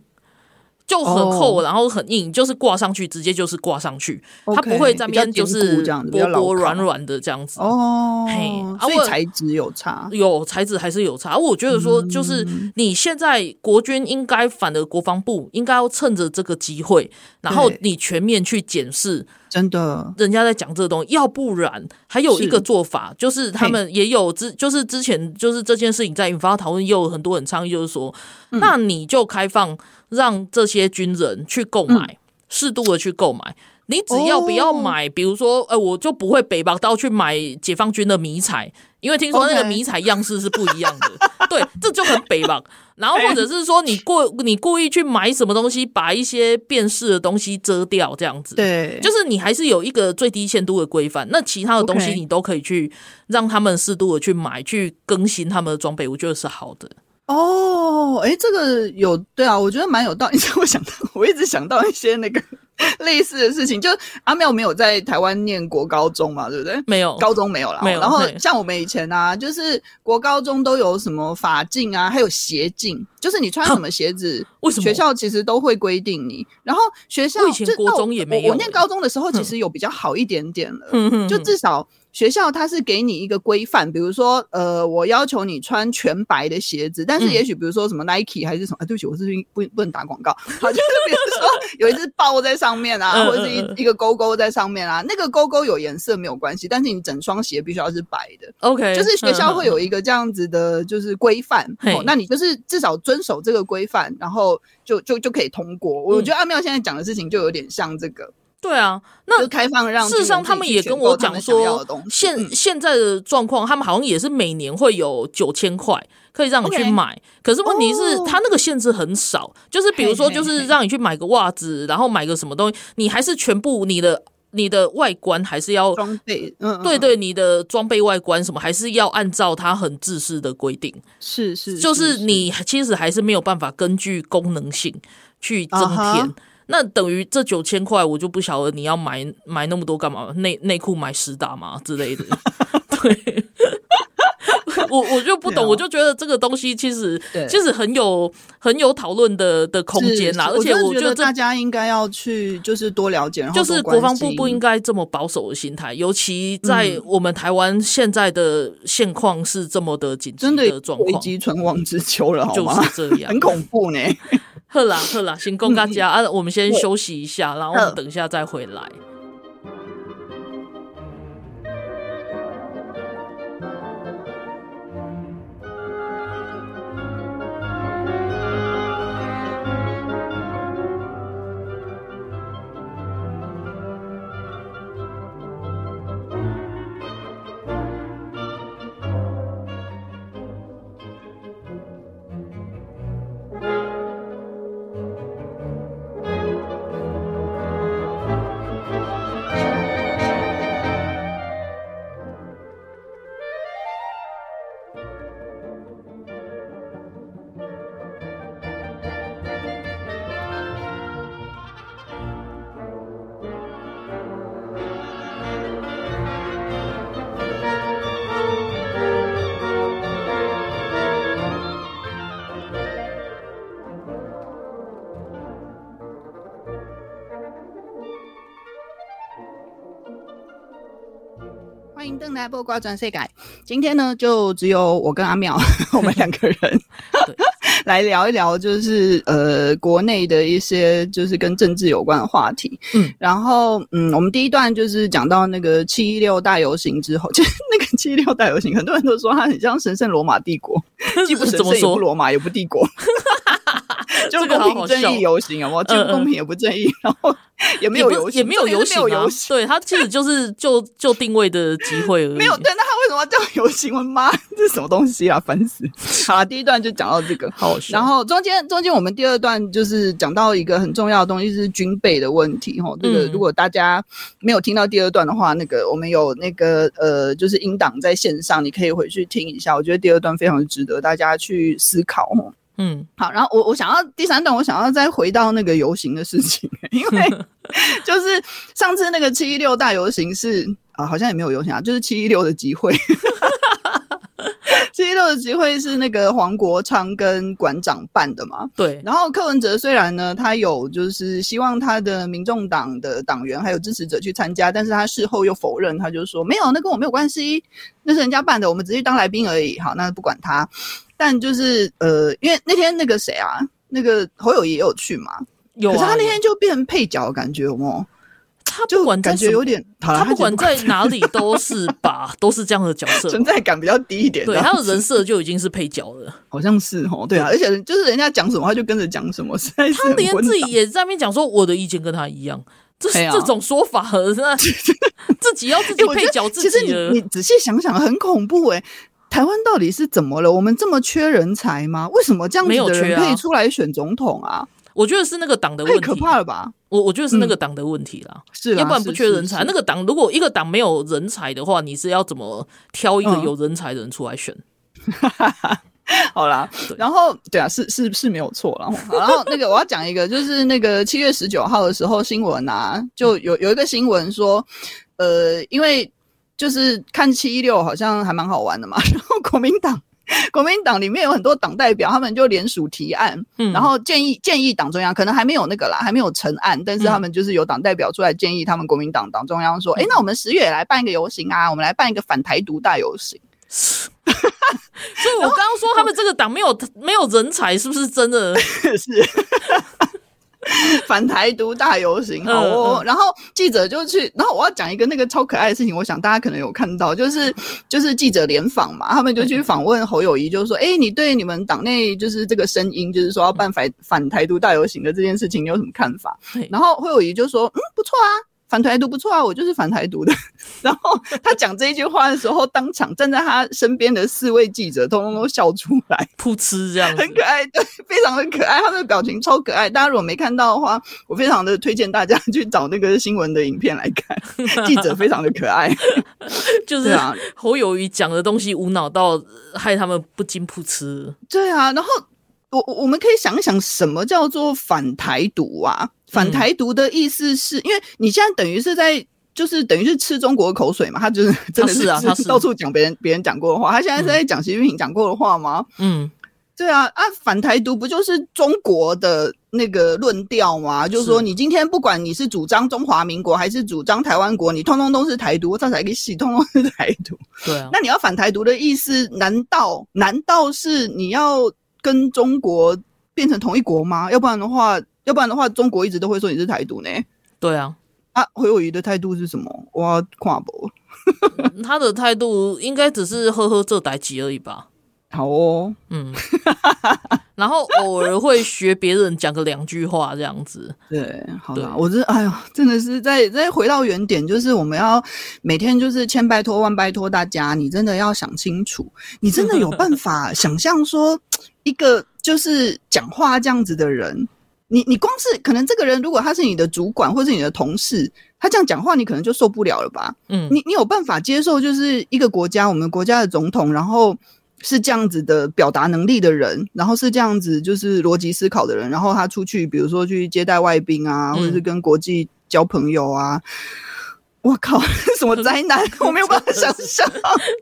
就很厚，oh. 然后很硬，就是挂上去直接就是挂上去，okay, 它不会在边就是薄薄软软的这样子哦。嘿，所以材质有差，有材质还是有差。我觉得说，就是你现在国军应该反而国防部应该要趁着这个机会，然后你全面去检视。真的，人家在讲这个东西，要不然还有一个做法，是就是他们也有之，就是之前就是这件事情在引发讨论，也有很多人倡议，就是说，嗯、那你就开放让这些军人去购买，适、嗯、度的去购买，你只要不要买，哦、比如说，呃，我就不会北拔刀去买解放军的迷彩，因为听说那个迷彩样式是不一样的 对，这就很北拔。然后或者是说你过你故意去买什么东西，把一些辨识的东西遮掉，这样子，对，就是你还是有一个最低限度的规范。那其他的东西你都可以去让他们适度的去买，去更新他们的装备，我觉得是好的。哦，哎，这个有对啊，我觉得蛮有道理。我想到，我一直想到一些那个。类似的事情，就阿妙没有在台湾念国高中嘛，对不对？没有，高中没有啦。没有。然后像我们以前啊，就是国高中都有什么法禁啊，还有鞋禁，就是你穿什么鞋子，为什么学校其实都会规定你。然后学校以前国中也没有。我念高中的时候，其实有比较好一点点了，嗯、就至少。学校它是给你一个规范，比如说，呃，我要求你穿全白的鞋子，但是也许比如说什么 Nike 还是什么，啊、对不起，我是不不能打广告，好，就 是比如说有一只豹在上面啊，或者是一一个勾勾在上面啊，那个勾勾有颜色没有关系，但是你整双鞋必须要是白的，OK，就是学校会有一个这样子的，就是规范，哦，那你就是至少遵守这个规范，然后就就就可以通过。我觉得阿妙现在讲的事情就有点像这个。对啊，那开放让事实上他们也跟我讲说，现现在的状况，他们好像也是每年会有九千块可以让你去买，可是问题是他那个限制很少，就是比如说就是让你去买个袜子，然后买个什么东西，你还是全部你的你的外观还是要装备，嗯，对对，你的装备外观什么还是要按照它很自私的规定，是是，就是你其实还是没有办法根据功能性去增添。那等于这九千块，我就不晓得你要买买那么多干嘛？内内裤买十打嘛之类的。对，我我就不懂，我就觉得这个东西其实其实很有很有讨论的的空间啦。而且我觉得大家应该要去就是多了解，就是国防部不应该这么保守的心态，尤其在我们台湾现在的现况是这么的紧急的状况，危机存亡之秋了，好吗？就是这样，很恐怖呢。好啦好啦，先供大家啊，我们先休息一下，然后我们等一下再回来。来播瓜转世改，今天呢就只有我跟阿妙，我们两个人来聊一聊，就是呃国内的一些就是跟政治有关的话题。嗯，然后嗯，我们第一段就是讲到那个七一六大游行之后，就那个七一六大游行，很多人都说它很像神圣罗马帝国，既不神圣也不罗马也不帝国。就公平正义游行，有没有？就公平也不正义，然后也没有游行，也没有游行啊。对，他其实就是 就就定位的机会而已。没有，对，那他为什么要叫游行？我妈，这是什么东西啊？烦死！好了，第一段就讲到这个，好。然后中间中间我们第二段就是讲到一个很重要的东西，是军备的问题。哈，这个如果大家没有听到第二段的话，那个我们有那个呃，就是英党在线上，你可以回去听一下。我觉得第二段非常值得大家去思考。嗯，好，然后我我想要第三段，我想要再回到那个游行的事情，因为 就是上次那个七一六大游行是啊，好像也没有游行啊，就是七一六的集会，七一六的集会是那个黄国昌跟馆长办的嘛，对。然后柯文哲虽然呢，他有就是希望他的民众党的党员还有支持者去参加，但是他事后又否认，他就说没有，那跟我没有关系，那是人家办的，我们只是当来宾而已。好，那不管他。但就是呃，因为那天那个谁啊，那个侯友宜也有去嘛，有、啊。可是他那天就变成配角感觉，有没有？他不管感觉有点，他不管在哪里 都是把都是这样的角色，存在感比较低一点。对，他的人 设就已经是配角了，好像是哦。对啊，而且就是人家讲什么，他就跟着讲什么。他连自己也在那边讲说，我的意见跟他一样，这是这种说法，那 自己要自己配角自己。其实你你仔细想想，很恐怖哎。台湾到底是怎么了？我们这么缺人才吗？为什么这样子的人可以出来选总统啊？我觉得是那个党的问题，太可怕了吧？我我觉得是那个党的问题啦。是，要不然不缺人才。那个党如果一个党没有人才的话，你是要怎么挑一个有人才的人出来选？好啦，然后对啊，是是是没有错。然后，然后那个我要讲一个，就是那个七月十九号的时候新闻啊，就有有一个新闻说，呃，因为。就是看七一六好像还蛮好玩的嘛，然后国民党，国民党里面有很多党代表，他们就联署提案，嗯，然后建议建议党中央，可能还没有那个啦，还没有成案，但是他们就是有党代表出来建议他们国民党党中央说，哎、嗯，那我们十月来办一个游行啊，我们来办一个反台独大游行。所以我刚刚说他们这个党没有没有人才，是不是真的？是。反台独大游行，好哦。嗯嗯、然后记者就去，然后我要讲一个那个超可爱的事情，我想大家可能有看到，就是就是记者联访嘛，他们就去访问侯友谊，就是说，哎，你对你们党内就是这个声音，就是说要办反反台独大游行的这件事情，你有什么看法？然后侯友谊就说，嗯，不错啊。反台独不错啊，我就是反台独的。然后他讲这一句话的时候，当场站在他身边的四位记者，通通都笑出来，噗嗤这样，很可爱，对，非常的可爱。他的表情超可爱。大家如果没看到的话，我非常的推荐大家去找那个新闻的影片来看。记者非常的可爱，就是啊，侯友宜讲的东西无脑到害他们不禁噗嗤。对啊，然后我我们可以想一想，什么叫做反台独啊？反台独的意思是，嗯、因为你现在等于是在，就是等于是吃中国的口水嘛。他就是真的是啊，他是到处讲别人别人讲过的话。他现在是在讲习近平讲过的话吗？嗯，对啊啊，反台独不就是中国的那个论调吗？就是说，你今天不管你是主张中华民国还是主张台湾国，你通通都是台独，这才给洗，通通是台独。对啊，那你要反台独的意思，难道难道是你要跟中国变成同一国吗？要不然的话。要不然的话，中国一直都会说你是台独呢。对啊，啊，回友宜的态度是什么？我看不，他的态度应该只是呵呵这代机而已吧。好哦，嗯，然后偶尔会学别人讲个两句话这样子。对，好啦，我这哎呀，真的是再再回到原点，就是我们要每天就是千拜托万拜托大家，你真的要想清楚，你真的有办法想象说一个就是讲话这样子的人。你你光是可能这个人，如果他是你的主管或是你的同事，他这样讲话，你可能就受不了了吧？嗯，你你有办法接受，就是一个国家，我们国家的总统，然后是这样子的表达能力的人，然后是这样子就是逻辑思考的人，然后他出去，比如说去接待外宾啊，或者是跟国际交朋友啊，我靠，什么 灾难？我没有办法想象。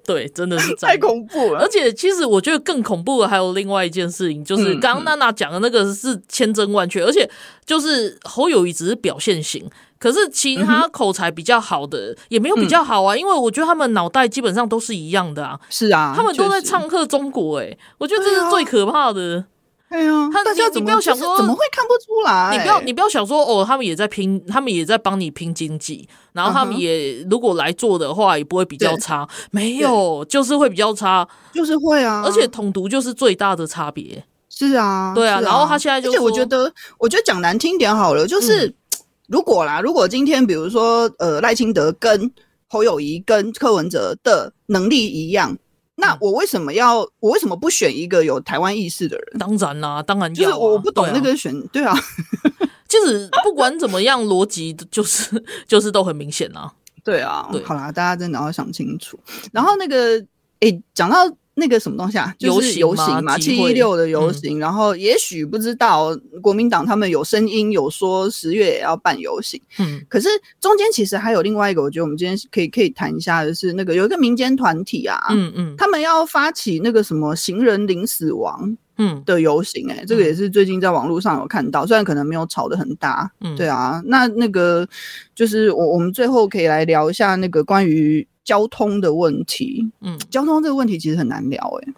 对，真的是太恐怖了。而且，其实我觉得更恐怖的还有另外一件事情，就是刚刚娜娜讲的那个是千真万确，而且就是侯友谊只是表现型，可是其他口才比较好的也没有比较好啊。因为我觉得他们脑袋基本上都是一样的啊。是啊，他们都在唱和中国，哎，我觉得这是最可怕的。哎呀，他大家你不要想说怎么会看不出来？你不要你不要想说哦，他们也在拼，他们也在帮你拼经济，然后他们也如果来做的话，也不会比较差。没有，就是会比较差，就是会啊。而且统独就是最大的差别。是啊，对啊。然后他现在就，而且我觉得，我觉得讲难听点好了，就是 如果啦，如果今天比如说呃赖清德跟侯友谊跟柯文哲的能力一样。那我为什么要？我为什么不选一个有台湾意识的人？当然啦、啊，当然要、啊。就是我不懂那个选，对啊。就是不管怎么样，逻辑就是 就是都很明显啊。对啊，对，好啦，大家真的要想清楚。然后那个，诶，讲到。那个什么东西啊？就是游行嘛，七一六的游行。嗯、然后也许不知道国民党他们有声音有说十月也要办游行。嗯，可是中间其实还有另外一个，我觉得我们今天可以可以谈一下的是那个有一个民间团体啊，嗯嗯，他们要发起那个什么行人零死亡嗯的游行、欸，哎、嗯，这个也是最近在网络上有看到，虽然可能没有吵得很大，嗯，对啊，那那个就是我我们最后可以来聊一下那个关于。交通的问题，嗯，交通这个问题其实很难聊，欸，哎，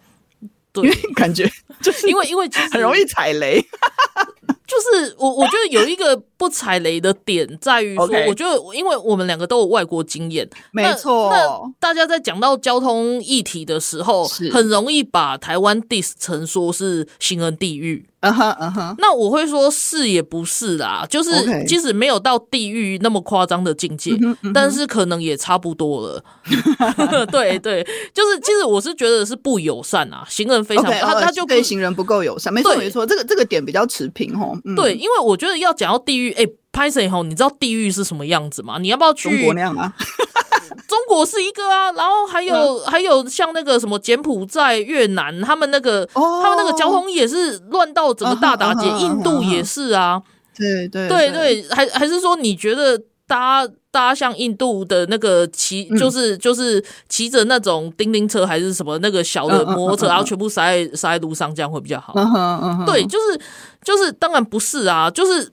对，因为感觉 就是因为因为很容易踩雷，就是我我觉得有一个。不踩雷的点在于 我觉得因为我们两个都有外国经验，没错。那大家在讲到交通议题的时候，很容易把台湾 diss 成说是行人地狱。嗯哼嗯哼。那我会说是也不是啦，就是即使没有到地狱那么夸张的境界，Okay. 但是可能也差不多了。对对，就是其实我是觉得是不友善啊，行人非常，okay, 他他就对行人不够友善。没错没错，这个这个点比较持平哦。嗯、对，因为我觉得要讲到地狱。哎，拍摄以后，你知道地狱是什么样子吗？你要不要去中国那样啊？中国是一个啊，然后还有、嗯、还有像那个什么柬埔寨、越南，他们那个、哦、他们那个交通也是乱到整个大打劫。印度也是啊，对对对对，还还是说你觉得搭搭像印度的那个骑，就是就是骑着那种叮叮车还是什么那个小的摩托车，然后全部塞在塞在路上，这样会比较好？对，就是就是，当然不是啊，就是。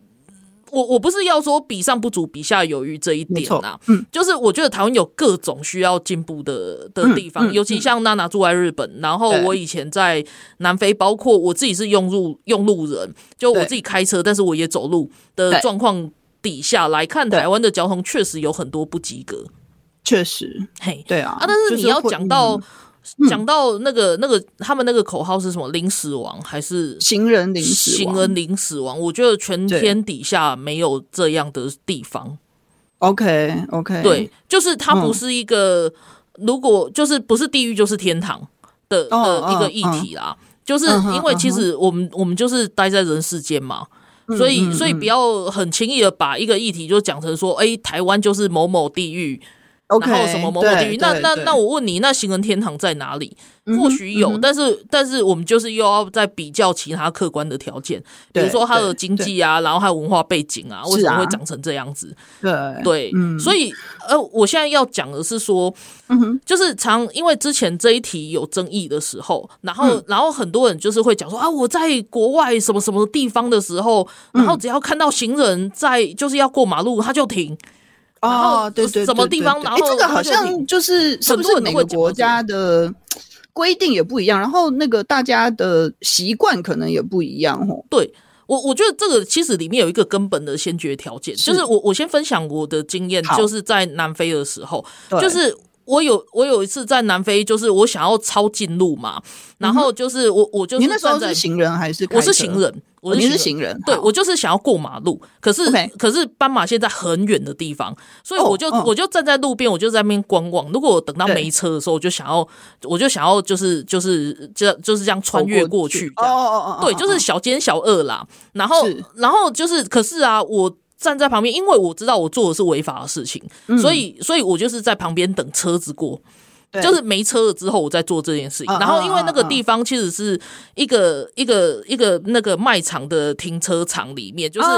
我我不是要说比上不足，比下有余这一点啊，嗯，就是我觉得台湾有各种需要进步的的地方，嗯嗯、尤其像娜娜住在日本，嗯、然后我以前在南非，包括我自己是用路用路人，就我自己开车，但是我也走路的状况底下来看，台湾的交通确实有很多不及格，确实，嘿，对啊，啊，但是你要讲到。讲到那个那个，他们那个口号是什么？零死亡还是行人零死亡？行人零死亡。我觉得全天底下没有这样的地方。OK OK，对，就是它不是一个，如果就是不是地狱就是天堂的的一个议题啦。就是因为其实我们我们就是待在人世间嘛，所以所以不要很轻易的把一个议题就讲成说，哎，台湾就是某某地狱。Okay, 然后什么某某地狱？那那那我问你，那行人天堂在哪里？或许有，嗯、但是但是我们就是又要再比较其他客观的条件，比如说它的经济啊，然后还有文化背景啊，为什么会长成这样子？对对，嗯、所以呃，我现在要讲的是说，嗯、哼就是常因为之前这一题有争议的时候，然后、嗯、然后很多人就是会讲说啊，我在国外什么什么地方的时候，然后只要看到行人在就是要过马路，他就停。哦，对对，什么地方？然后这个好像就是是不是每个国家的规定也不一样，然后那个大家的习惯可能也不一样哦。对我，我觉得这个其实里面有一个根本的先决条件，就是我我先分享我的经验，就是在南非的时候，就是我有我有一次在南非，就是我想要抄近路嘛，然后就是我我就是你那时候是行人还是？我是行人。我是，是行人，对，我就是想要过马路，可是.可是斑马线在很远的地方，所以我就、oh, oh. 我就站在路边，我就在那边观望。如果我等到没车的时候，我就想要，我就想要就是就是这就是这样穿越过去，哦哦哦，对，就是小奸小恶啦。然后然后就是，可是啊，我站在旁边，因为我知道我做的是违法的事情，嗯、所以所以我就是在旁边等车子过。就是没车了之后，我再做这件事情。然后，因为那个地方其实是一个一个一个那个卖场的停车场里面，就是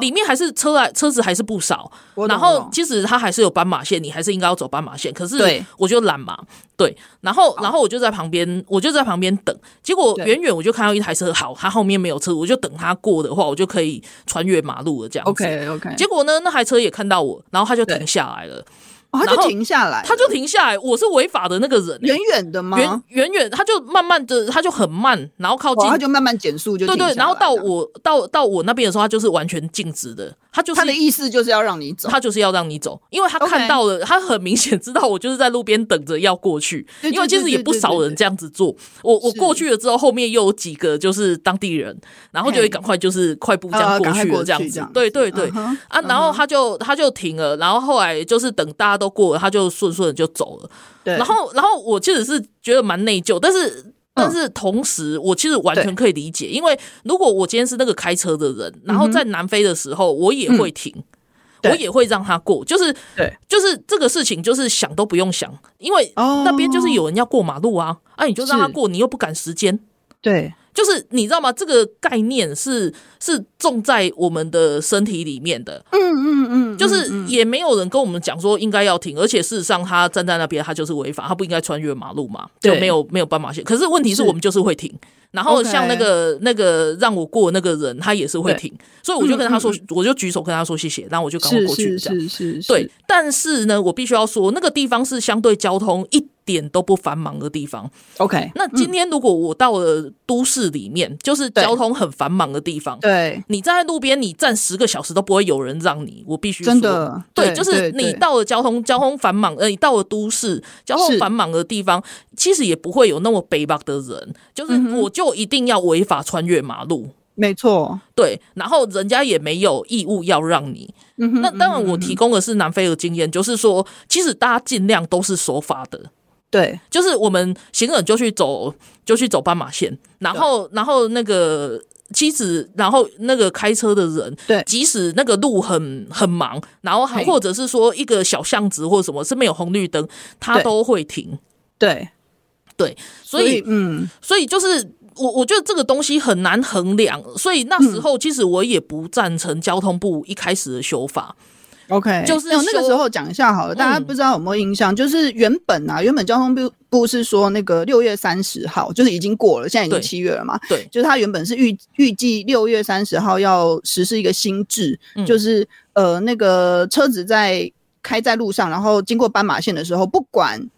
里面还是车来车子还是不少。然后，其实它还是有斑马线，你还是应该要走斑马线。可是，我就懒嘛，对。然后，然后我就在旁边，我就在旁边等。结果远远我就看到一台车，好，它后面没有车，我就等它过的话，我就可以穿越马路了。这样子。OK OK。结果呢，那台车也看到我，然后它就停下来了。哦、他就停下来，他就停下来。我是违法的那个人，远远的吗？远远远，他就慢慢的，他就很慢，然后靠近，他就慢慢减速，就对对。然后到我到到我那边的时候，他就是完全静止的。他就是他的意思就是要让你走，他就是要让你走，因为他看到了，他很明显知道我就是在路边等着要过去。因为其实也不少人这样子做。我我过去了之后，后面又有几个就是当地人，然后就会赶快就是快步这样过去了，这样子。对对对啊，然后他就他就停了，然后后来就是等大家都过了，他就顺顺的就走了。对，然后然后我其实是觉得蛮内疚，但是。但是同时，我其实完全可以理解，因为如果我今天是那个开车的人，然后在南非的时候，我也会停，我也会让他过，就是对，就是这个事情就是想都不用想，因为那边就是有人要过马路啊，啊，你就让他过，你又不赶时间，对。就是你知道吗？这个概念是是种在我们的身体里面的。嗯嗯嗯，就是也没有人跟我们讲说应该要停，而且事实上他站在那边，他就是违法，他不应该穿越马路嘛，就没有没有斑马线。可是问题是我们就是会停。然后像那个 Okay. 那个让我过那个人，他也是会停，所以我就跟他说，我就举手跟他说谢谢，然后我就赶快过去这样。是是是是。对，但是呢，我必须要说，那个地方是相对交通一点都不繁忙的地方。OK，那今天如果我到了都市里面，嗯、就是交通很繁忙的地方，对，你站在路边，你站十个小时都不会有人让你。我必须说，真的，对，对就是你到了交通交通繁忙，呃，你到了都市交通繁忙的地方，其实也不会有那么悲伤的人，就是我。就一定要违法穿越马路，没错，对，然后人家也没有义务要让你。嗯、那当然，我提供的是南非的经验，嗯、就是说，其实大家尽量都是守法的，对，就是我们行人就去走，就去走斑马线，然后，然后那个妻子，然后那个开车的人，对，即使那个路很很忙，然后还或者是说一个小巷子或什么是没有红绿灯，他都会停，对，对，所以，嗯，所以就是。我我觉得这个东西很难衡量，所以那时候其实我也不赞成交通部一开始的修法。OK，就是那个时候讲一下好了，大家不知道有没有印象？嗯、就是原本啊，原本交通部部是说那个六月三十号，就是已经过了，现在已经七月了嘛。对，就是他原本是预预计六月三十号要实施一个新制，嗯、就是呃那个车子在开在路上，然后经过斑马线的时候，不管。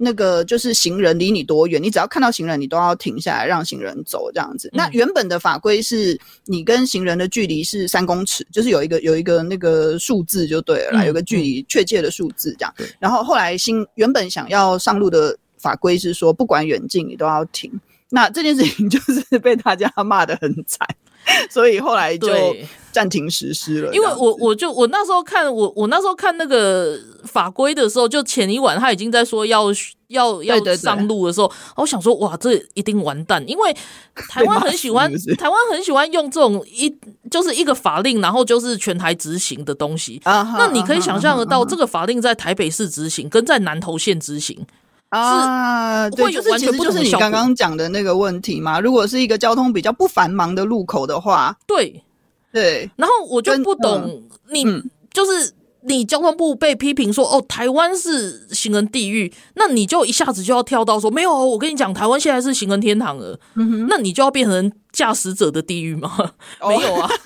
那个就是行人离你多远，你只要看到行人，你都要停下来让行人走这样子。嗯、那原本的法规是你跟行人的距离是三公尺，就是有一个有一个那个数字就对了啦，嗯、有个距离确切的数字这样。嗯、然后后来新原本想要上路的法规是说，不管远近你都要停。那这件事情 就是被大家骂得很惨。所以后来就暂停实施了。因为我我就我那时候看我我那时候看那个法规的时候，就前一晚他已经在说要要要上路的时候，我想说哇，这一定完蛋，因为台湾很喜欢台湾很喜欢用这种一就是一个法令，然后就是全台执行的东西。那你可以想象得到，这个法令在台北市执行，跟在南投县执行。啊，对，就是其实就是你刚刚讲的那个问题嘛。如果是一个交通比较不繁忙的路口的话，对对。然后我就不懂，你就是你交通部被批评说哦，台湾是行人地狱，那你就一下子就要跳到说没有，我跟你讲，台湾现在是行人天堂了。嗯哼，那你就要变成驾驶者的地狱吗？没有啊。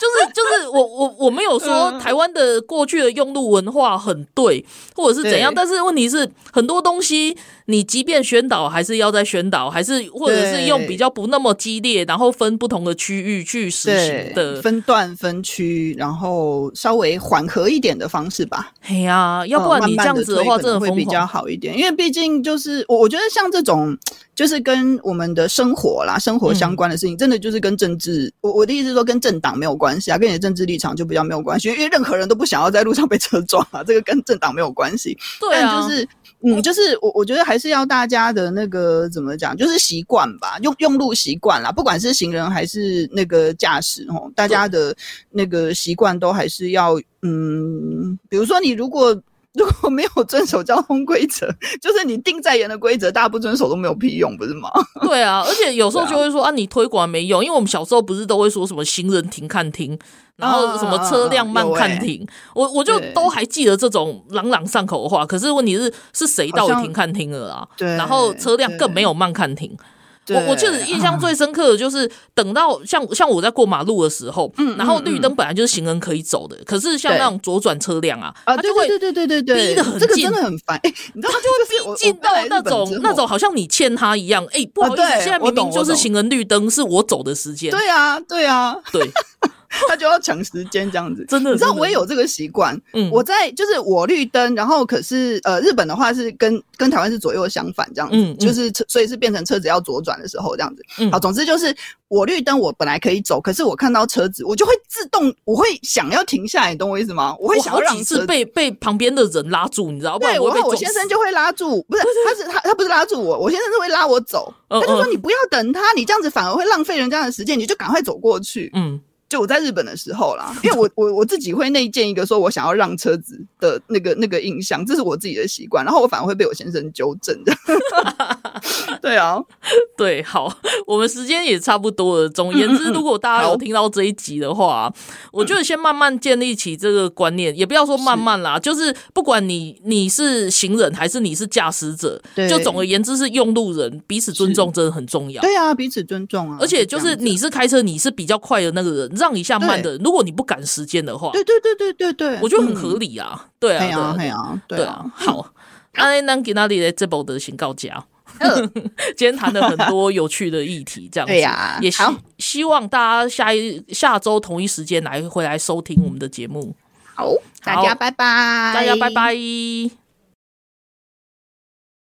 就是就是我我我没有说台湾的过去的用路文化很对，或者是怎样，但是问题是很多东西你即便宣导还是要在宣导，还是或者是用比较不那么激烈，然后分不同的区域去实行的。分段分区，然后稍微缓和一点的方式吧。哎呀，要不然你这样子的话，真的会比较好一点，因为毕竟就是我我觉得像这种就是跟我们的生活啦、生活相关的事情，真的就是跟政治，我我的意思是说跟政党没有关系啊，跟你的政治立场就比较没有关系，因为任何人都不想要在路上被车撞啊，这个跟政党没有关系。对啊，但就是嗯，就是我我觉得还是要大家的那个怎么讲，就是习惯吧，用用路习惯啦，不管是行人还是那个驾驶哦，大家的那个习惯都还是要嗯，比如说你如果。如果没有遵守交通规则，就是你定再严的规则，大家不遵守都没有屁用，不是吗？对啊，而且有时候就会说啊，啊，你推广没用，因为我们小时候不是都会说什么行人停看停，然后什么车辆慢看停，啊欸、我我就都还记得这种朗朗上口的话。可是问题是，是谁到底停看停了啊？对，然后车辆更没有慢看停。我我记得印象最深刻的就是等到像像我在过马路的时候，嗯，然后绿灯本来就是行人可以走的，可是像那种左转车辆啊，啊，他就会对对对对对逼得很近，这个真的很烦，哎，你知道他就会逼近到那种那种好像你欠他一样，哎，不好意思，现在明明就是行人绿灯，是我走的时间，对啊，对啊，对。他就要抢时间这样子，真的，你知道我也有这个习惯。嗯，我在就是我绿灯，然后可是呃，日本的话是跟跟台湾是左右相反这样子，嗯，就是所以是变成车子要左转的时候这样子。嗯，好，总之就是我绿灯，我本来可以走，可是我看到车子，我就会自动，我会想要停下来，你懂我意思吗？我会想要让车子被被旁边的人拉住，你知道吧？对，然后我先生就会拉住，不是，他是他他不是拉住我，我先生是会拉我走，他就说你不要等他，你这样子反而会浪费人家的时间，你就赶快走过去。嗯。就我在日本的时候啦，因为我我我自己会内建一个说我想要让车子的那个那个印象，这是我自己的习惯，然后我反而会被我先生纠正的。对啊，对，好，我们时间也差不多了。总言之，如果大家有听到这一集的话，我觉得先慢慢建立起这个观念，也不要说慢慢啦，是就是不管你你是行人还是你是驾驶者，对就总而言之是用路人，彼此尊重真的很重要。对啊，彼此尊重啊，而且就是你是开车，你是比较快的那个人。让一下慢的，如果你不赶时间的话，对对对对对对，我觉得很合理啊，对啊，对啊，对啊，好，那那给那里的这部的请告假，今天谈了很多有趣的议题，这样子，对呀，也希希望大家下一下周同一时间来回来收听我们的节目，好，大家拜拜，大家拜拜。